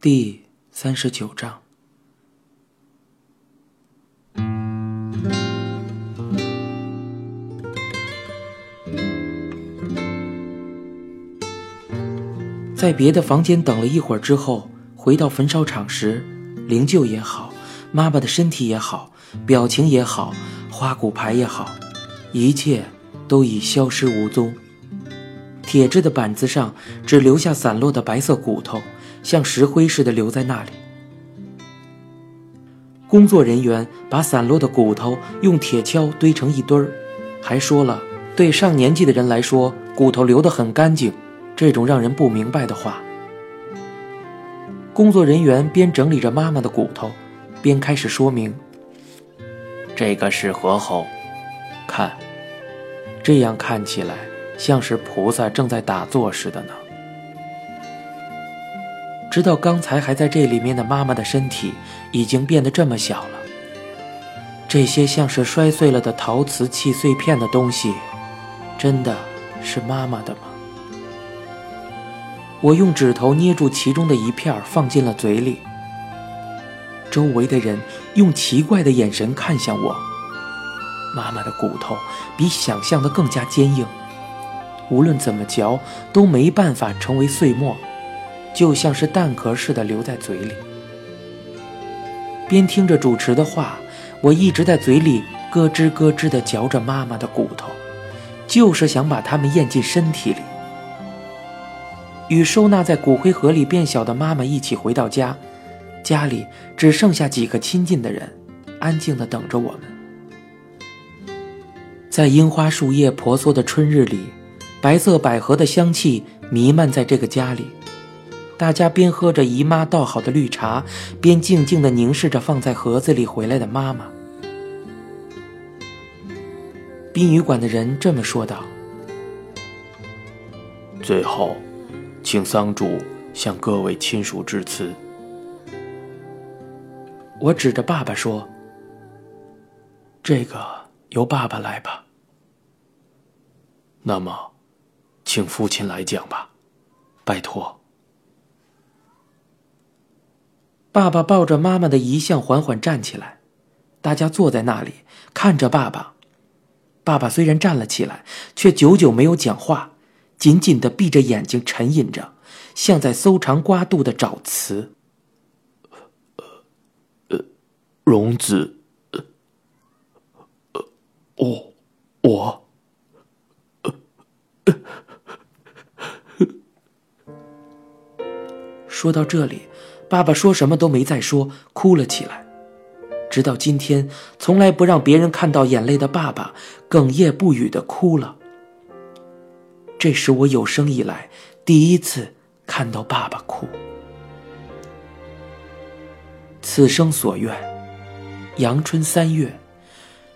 第三十九章。在别的房间等了一会儿之后，回到焚烧场时，灵柩也好，妈妈的身体也好，表情也好，花骨牌也好，一切都已消失无踪。铁质的板子上只留下散落的白色骨头，像石灰似的留在那里。工作人员把散落的骨头用铁锹堆成一堆儿，还说了对上年纪的人来说，骨头留得很干净。这种让人不明白的话。工作人员边整理着妈妈的骨头，边开始说明：“这个是合后，看，这样看起来像是菩萨正在打坐似的呢。”直到刚才还在这里面的妈妈的身体，已经变得这么小了。这些像是摔碎了的陶瓷器碎片的东西，真的是妈妈的吗？我用指头捏住其中的一片，放进了嘴里。周围的人用奇怪的眼神看向我。妈妈的骨头比想象的更加坚硬，无论怎么嚼都没办法成为碎末，就像是蛋壳似的留在嘴里。边听着主持的话，我一直在嘴里咯吱咯吱地嚼着妈妈的骨头，就是想把它们咽进身体里。与收纳在骨灰盒里变小的妈妈一起回到家，家里只剩下几个亲近的人，安静地等着我们。在樱花树叶婆娑的春日里，白色百合的香气弥漫在这个家里。大家边喝着姨妈倒好的绿茶，边静静地凝视着放在盒子里回来的妈妈。殡仪馆的人这么说道：“最后。”请丧主向各位亲属致辞。我指着爸爸说：“这个由爸爸来吧。”那么，请父亲来讲吧，拜托。爸爸抱着妈妈的遗像缓缓站起来，大家坐在那里看着爸爸。爸爸虽然站了起来，却久久没有讲话。紧紧的闭着眼睛，沉吟着，像在搜肠刮肚的找词。呃，荣子，呃，我，我，说到这里，爸爸说什么都没再说，哭了起来。直到今天，从来不让别人看到眼泪的爸爸，哽咽不语的哭了。这是我有生以来第一次看到爸爸哭。此生所愿，阳春三月，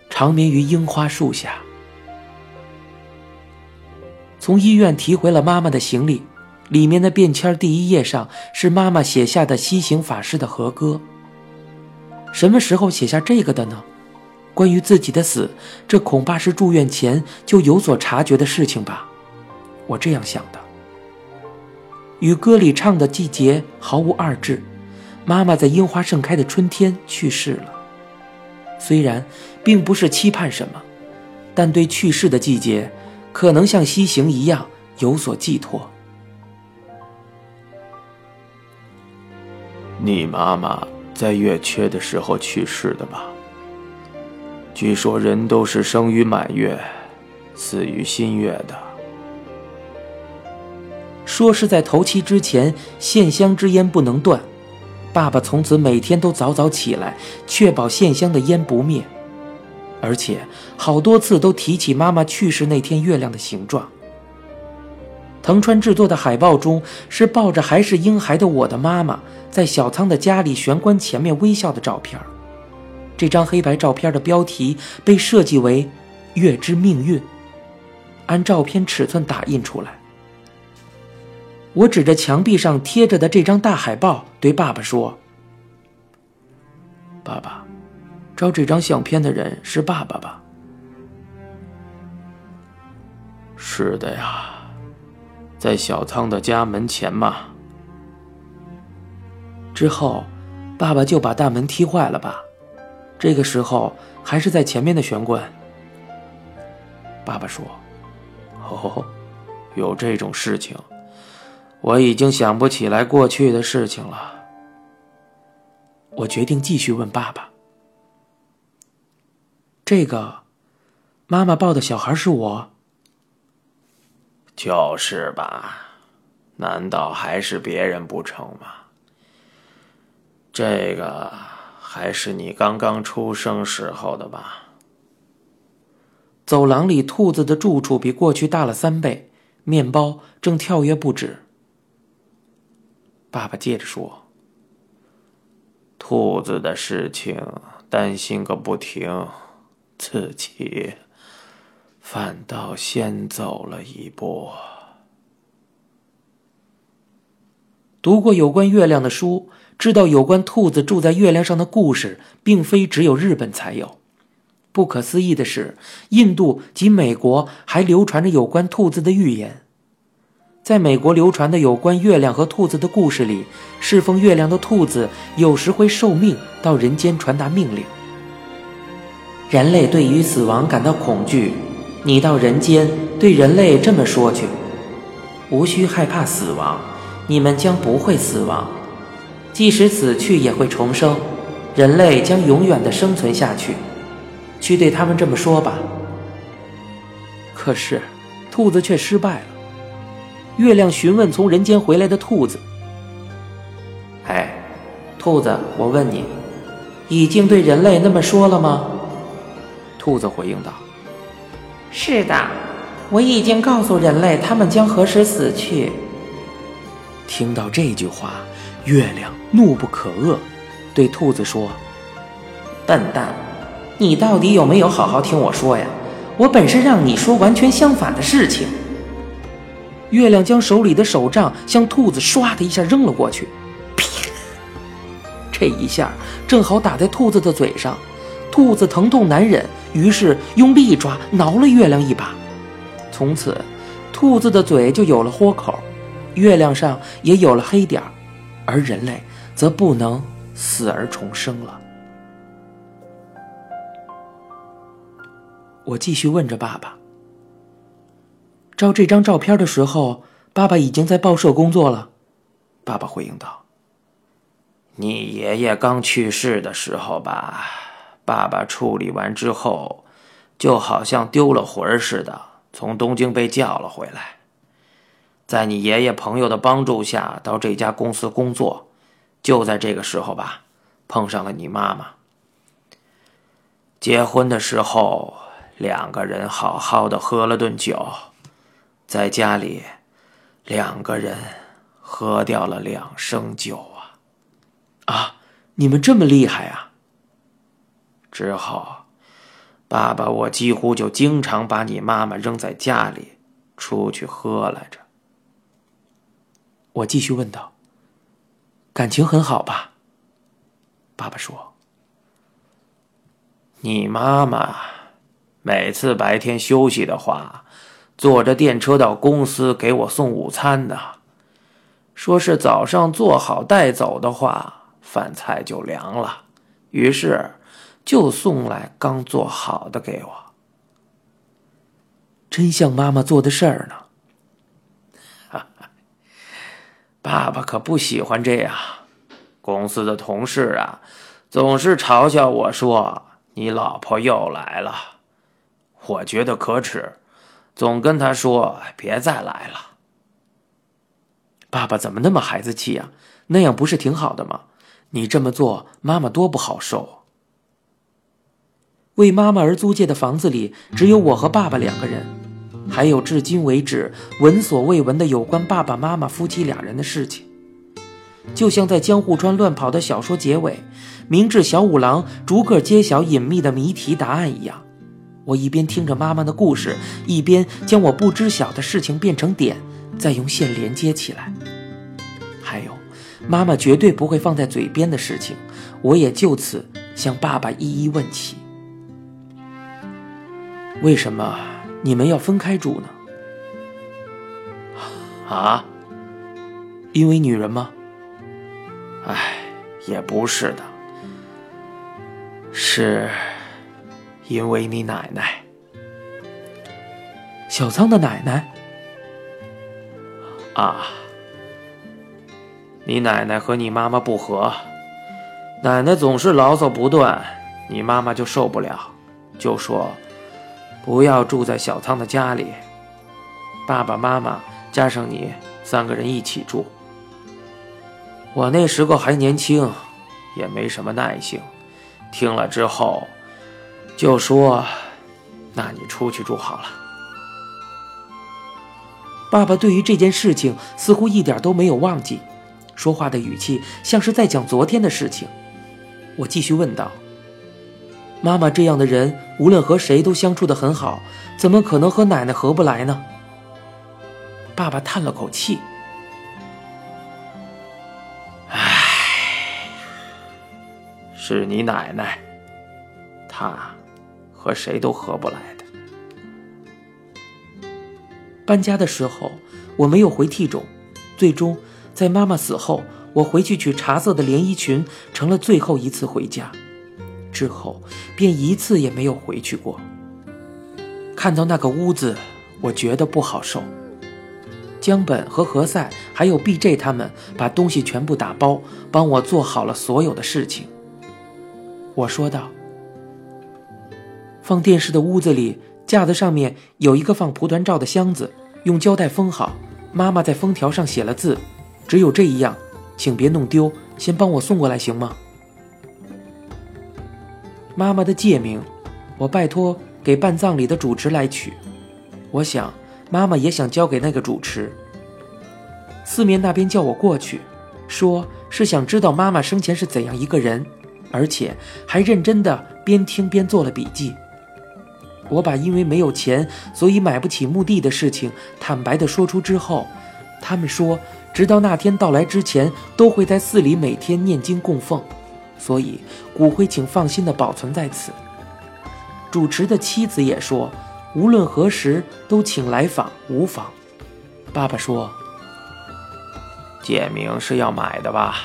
长眠于樱花树下。从医院提回了妈妈的行李，里面的便签第一页上是妈妈写下的西行法师的和歌。什么时候写下这个的呢？关于自己的死，这恐怕是住院前就有所察觉的事情吧。我这样想的，与歌里唱的季节毫无二致。妈妈在樱花盛开的春天去世了。虽然并不是期盼什么，但对去世的季节，可能像西行一样有所寄托。你妈妈在月缺的时候去世的吧？据说人都是生于满月，死于新月的。说是在头七之前，线香之烟不能断。爸爸从此每天都早早起来，确保线香的烟不灭，而且好多次都提起妈妈去世那天月亮的形状。藤川制作的海报中是抱着还是婴孩的我的妈妈，在小仓的家里玄关前面微笑的照片。这张黑白照片的标题被设计为“月之命运”，按照片尺寸打印出来。我指着墙壁上贴着的这张大海报，对爸爸说：“爸爸，照这张相片的人是爸爸吧？”“是的呀，在小仓的家门前嘛。”之后，爸爸就把大门踢坏了吧？这个时候还是在前面的玄关。爸爸说：“哦，有这种事情，我已经想不起来过去的事情了。”我决定继续问爸爸：“这个，妈妈抱的小孩是我？就是吧？难道还是别人不成吗？这个还是你刚刚出生时候的吧？”走廊里，兔子的住处比过去大了三倍，面包正跳跃不止。爸爸接着说。兔子的事情担心个不停，自己反倒先走了一步。读过有关月亮的书，知道有关兔子住在月亮上的故事，并非只有日本才有。不可思议的是，印度及美国还流传着有关兔子的寓言。在美国流传的有关月亮和兔子的故事里，侍奉月亮的兔子有时会受命到人间传达命令。人类对于死亡感到恐惧，你到人间对人类这么说去：无需害怕死亡，你们将不会死亡，即使死去也会重生，人类将永远的生存下去。去对他们这么说吧。可是，兔子却失败了。月亮询问从人间回来的兔子：“哎，兔子，我问你，已经对人类那么说了吗？”兔子回应道：“是的，我已经告诉人类他们将何时死去。”听到这句话，月亮怒不可遏，对兔子说：“笨蛋，你到底有没有好好听我说呀？我本是让你说完全相反的事情。”月亮将手里的手杖向兔子唰的一下扔了过去，这一下正好打在兔子的嘴上，兔子疼痛难忍，于是用利爪挠了月亮一把。从此，兔子的嘴就有了豁口，月亮上也有了黑点儿，而人类则不能死而重生了。我继续问着爸爸。照这张照片的时候，爸爸已经在报社工作了。爸爸回应道：“你爷爷刚去世的时候吧，爸爸处理完之后，就好像丢了魂儿似的，从东京被叫了回来，在你爷爷朋友的帮助下，到这家公司工作。就在这个时候吧，碰上了你妈妈。结婚的时候，两个人好好的喝了顿酒。”在家里，两个人喝掉了两升酒啊！啊，你们这么厉害啊！之后，爸爸我几乎就经常把你妈妈扔在家里，出去喝来着。我继续问道：“感情很好吧？”爸爸说：“你妈妈每次白天休息的话。”坐着电车到公司给我送午餐呢，说是早上做好带走的话，饭菜就凉了，于是就送来刚做好的给我。真像妈妈做的事儿呢。爸爸可不喜欢这样，公司的同事啊，总是嘲笑我说你老婆又来了，我觉得可耻。总跟他说别再来了。爸爸怎么那么孩子气呀？那样不是挺好的吗？你这么做，妈妈多不好受。为妈妈而租借的房子里只有我和爸爸两个人，还有至今为止闻所未闻的有关爸爸妈妈夫妻俩人的事情，就像在江户川乱跑的小说结尾，明智小五郎逐个揭晓隐秘的谜题答案一样。我一边听着妈妈的故事，一边将我不知晓的事情变成点，再用线连接起来。还有，妈妈绝对不会放在嘴边的事情，我也就此向爸爸一一问起。为什么你们要分开住呢？啊？因为女人吗？哎。也不是的，是因为你奶奶。小仓的奶奶啊，你奶奶和你妈妈不和，奶奶总是牢骚不断，你妈妈就受不了，就说不要住在小仓的家里，爸爸妈妈加上你三个人一起住。我那时候还年轻，也没什么耐性，听了之后就说：“那你出去住好了。”爸爸对于这件事情似乎一点都没有忘记，说话的语气像是在讲昨天的事情。我继续问道：“妈妈这样的人，无论和谁都相处的很好，怎么可能和奶奶合不来呢？”爸爸叹了口气：“唉，是你奶奶，她和谁都合不来的。”搬家的时候，我没有回 T 中，最终在妈妈死后，我回去取茶色的连衣裙，成了最后一次回家。之后便一次也没有回去过。看到那个屋子，我觉得不好受。江本和何塞还有 BJ 他们把东西全部打包，帮我做好了所有的事情。我说道：“放电视的屋子里。”架子上面有一个放蒲团照的箱子，用胶带封好。妈妈在封条上写了字，只有这一样，请别弄丢。先帮我送过来行吗？妈妈的戒名，我拜托给办葬礼的主持来取。我想妈妈也想交给那个主持。四面那边叫我过去，说是想知道妈妈生前是怎样一个人，而且还认真的边听边做了笔记。我把因为没有钱，所以买不起墓地的事情坦白的说出之后，他们说，直到那天到来之前，都会在寺里每天念经供奉，所以骨灰请放心地保存在此。主持的妻子也说，无论何时都请来访无妨。爸爸说，简明是要买的吧？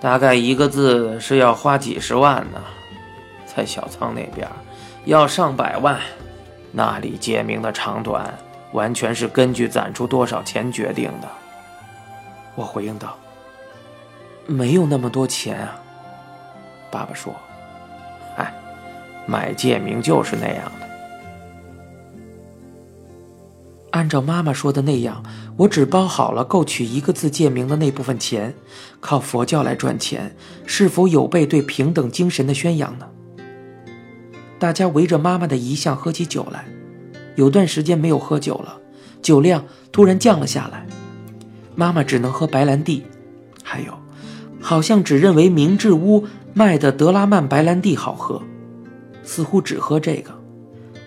大概一个字是要花几十万呢，在小仓那边。要上百万，那里借名的长短完全是根据攒出多少钱决定的。我回应道：“没有那么多钱啊。”爸爸说：“哎，买借名就是那样的。按照妈妈说的那样，我只包好了够取一个字借名的那部分钱，靠佛教来赚钱，是否有悖对平等精神的宣扬呢？”大家围着妈妈的遗像喝起酒来，有段时间没有喝酒了，酒量突然降了下来。妈妈只能喝白兰地，还有，好像只认为明治屋卖的德拉曼白兰地好喝，似乎只喝这个，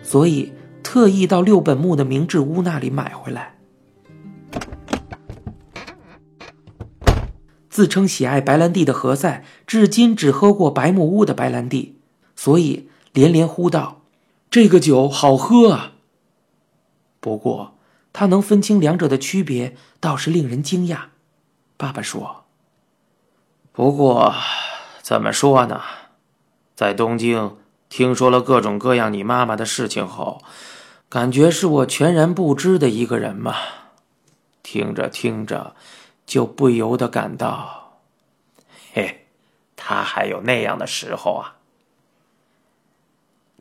所以特意到六本木的明治屋那里买回来。自称喜爱白兰地的何塞，至今只喝过白木屋的白兰地，所以。连连呼道：“这个酒好喝啊！”不过，他能分清两者的区别，倒是令人惊讶。爸爸说：“不过，怎么说呢？在东京听说了各种各样你妈妈的事情后，感觉是我全然不知的一个人嘛。听着听着，就不由得感到，嘿，他还有那样的时候啊。”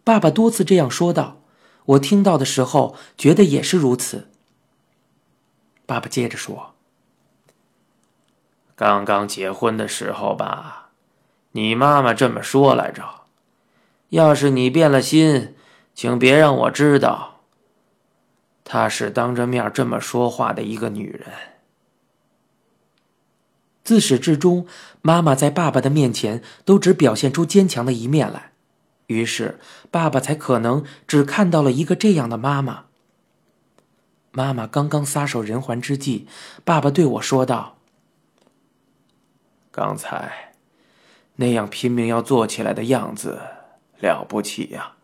爸爸多次这样说道，我听到的时候觉得也是如此。爸爸接着说：“刚刚结婚的时候吧，你妈妈这么说来着，要是你变了心，请别让我知道。她是当着面这么说话的一个女人。自始至终，妈妈在爸爸的面前都只表现出坚强的一面来。”于是，爸爸才可能只看到了一个这样的妈妈。妈妈刚刚撒手人寰之际，爸爸对我说道：“刚才那样拼命要做起来的样子，了不起呀！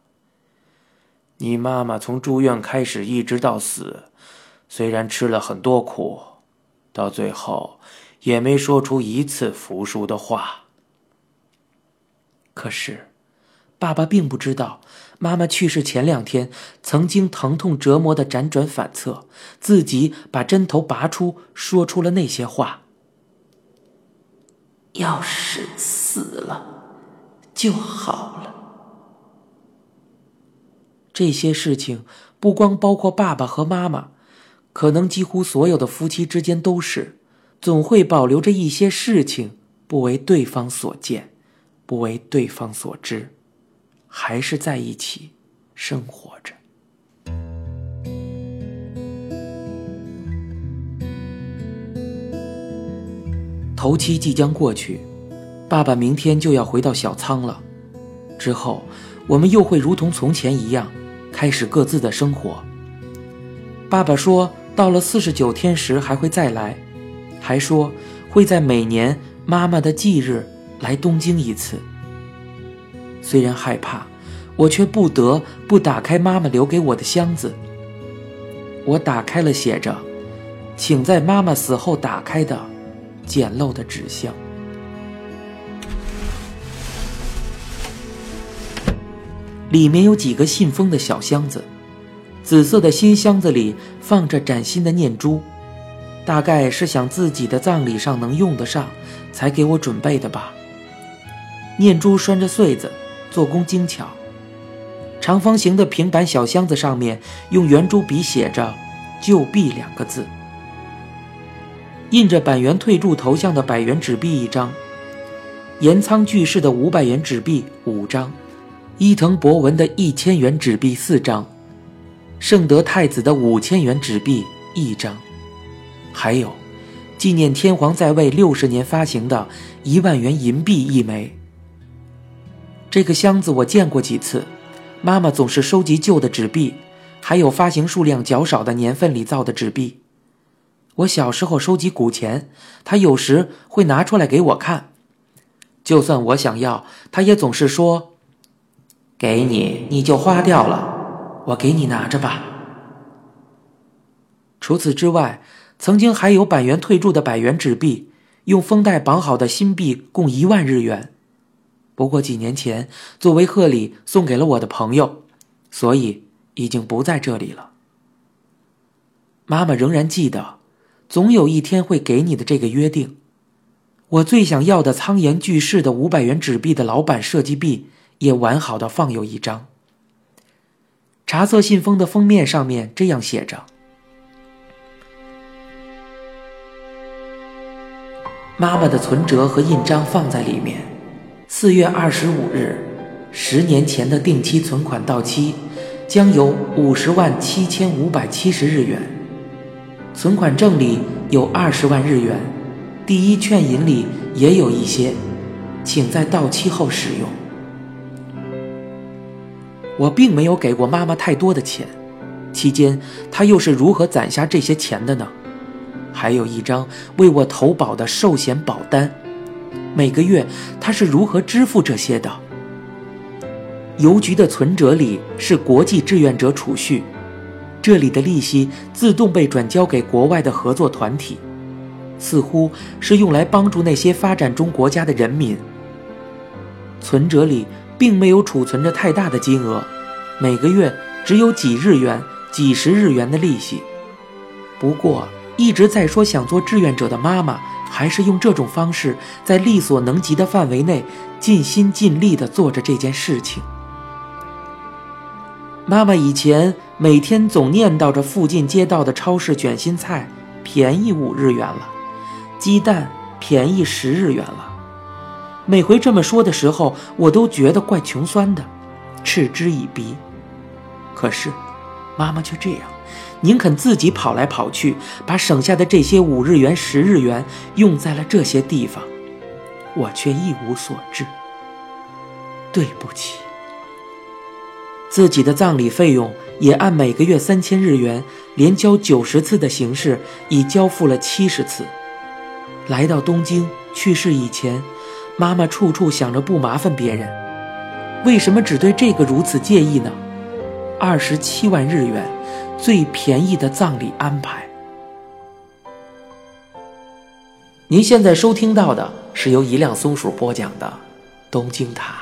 你妈妈从住院开始一直到死，虽然吃了很多苦，到最后也没说出一次服输的话。可是，爸爸并不知道，妈妈去世前两天，曾经疼痛折磨的辗转反侧，自己把针头拔出，说出了那些话。要是死了，就好了。这些事情不光包括爸爸和妈妈，可能几乎所有的夫妻之间都是，总会保留着一些事情不为对方所见，不为对方所知，还是在一起生活着。头七即将过去，爸爸明天就要回到小仓了，之后我们又会如同从前一样。开始各自的生活。爸爸说，到了四十九天时还会再来，还说会在每年妈妈的忌日来东京一次。虽然害怕，我却不得不打开妈妈留给我的箱子。我打开了写着“请在妈妈死后打开”的简陋的纸箱。里面有几个信封的小箱子，紫色的新箱子里放着崭新的念珠，大概是想自己的葬礼上能用得上，才给我准备的吧。念珠拴着穗子，做工精巧。长方形的平板小箱子上面用圆珠笔写着“旧币”两个字，印着板垣退助头像的百元纸币一张，岩仓巨士的五百元纸币五张。伊藤博文的一千元纸币四张，圣德太子的五千元纸币一张，还有纪念天皇在位六十年发行的一万元银币一枚。这个箱子我见过几次，妈妈总是收集旧的纸币，还有发行数量较少的年份里造的纸币。我小时候收集古钱，她有时会拿出来给我看，就算我想要，她也总是说。给你，你就花掉了。我给你拿着吧。除此之外，曾经还有百元退铸的百元纸币，用封袋绑好的新币共一万日元。不过几年前作为贺礼送给了我的朋友，所以已经不在这里了。妈妈仍然记得，总有一天会给你的这个约定。我最想要的苍岩巨士的五百元纸币的老板设计币。也完好的放有一张茶色信封的封面上面这样写着：“妈妈的存折和印章放在里面。四月二十五日，十年前的定期存款到期，将有五十万七千五百七十日元。存款证里有二十万日元，第一券银里也有一些，请在到期后使用。”我并没有给过妈妈太多的钱，期间她又是如何攒下这些钱的呢？还有一张为我投保的寿险保单，每个月她是如何支付这些的？邮局的存折里是国际志愿者储蓄，这里的利息自动被转交给国外的合作团体，似乎是用来帮助那些发展中国家的人民。存折里。并没有储存着太大的金额，每个月只有几日元、几十日元的利息。不过，一直在说想做志愿者的妈妈，还是用这种方式，在力所能及的范围内，尽心尽力地做着这件事情。妈妈以前每天总念叨着附近街道的超市卷心菜便宜五日元了，鸡蛋便宜十日元了。每回这么说的时候，我都觉得怪穷酸的，嗤之以鼻。可是，妈妈却这样，宁肯自己跑来跑去，把省下的这些五日元、十日元用在了这些地方，我却一无所知。对不起。自己的葬礼费用也按每个月三千日元，连交九十次的形式，已交付了七十次。来到东京去世以前。妈妈处处想着不麻烦别人，为什么只对这个如此介意呢？二十七万日元，最便宜的葬礼安排。您现在收听到的是由一辆松鼠播讲的《东京塔》。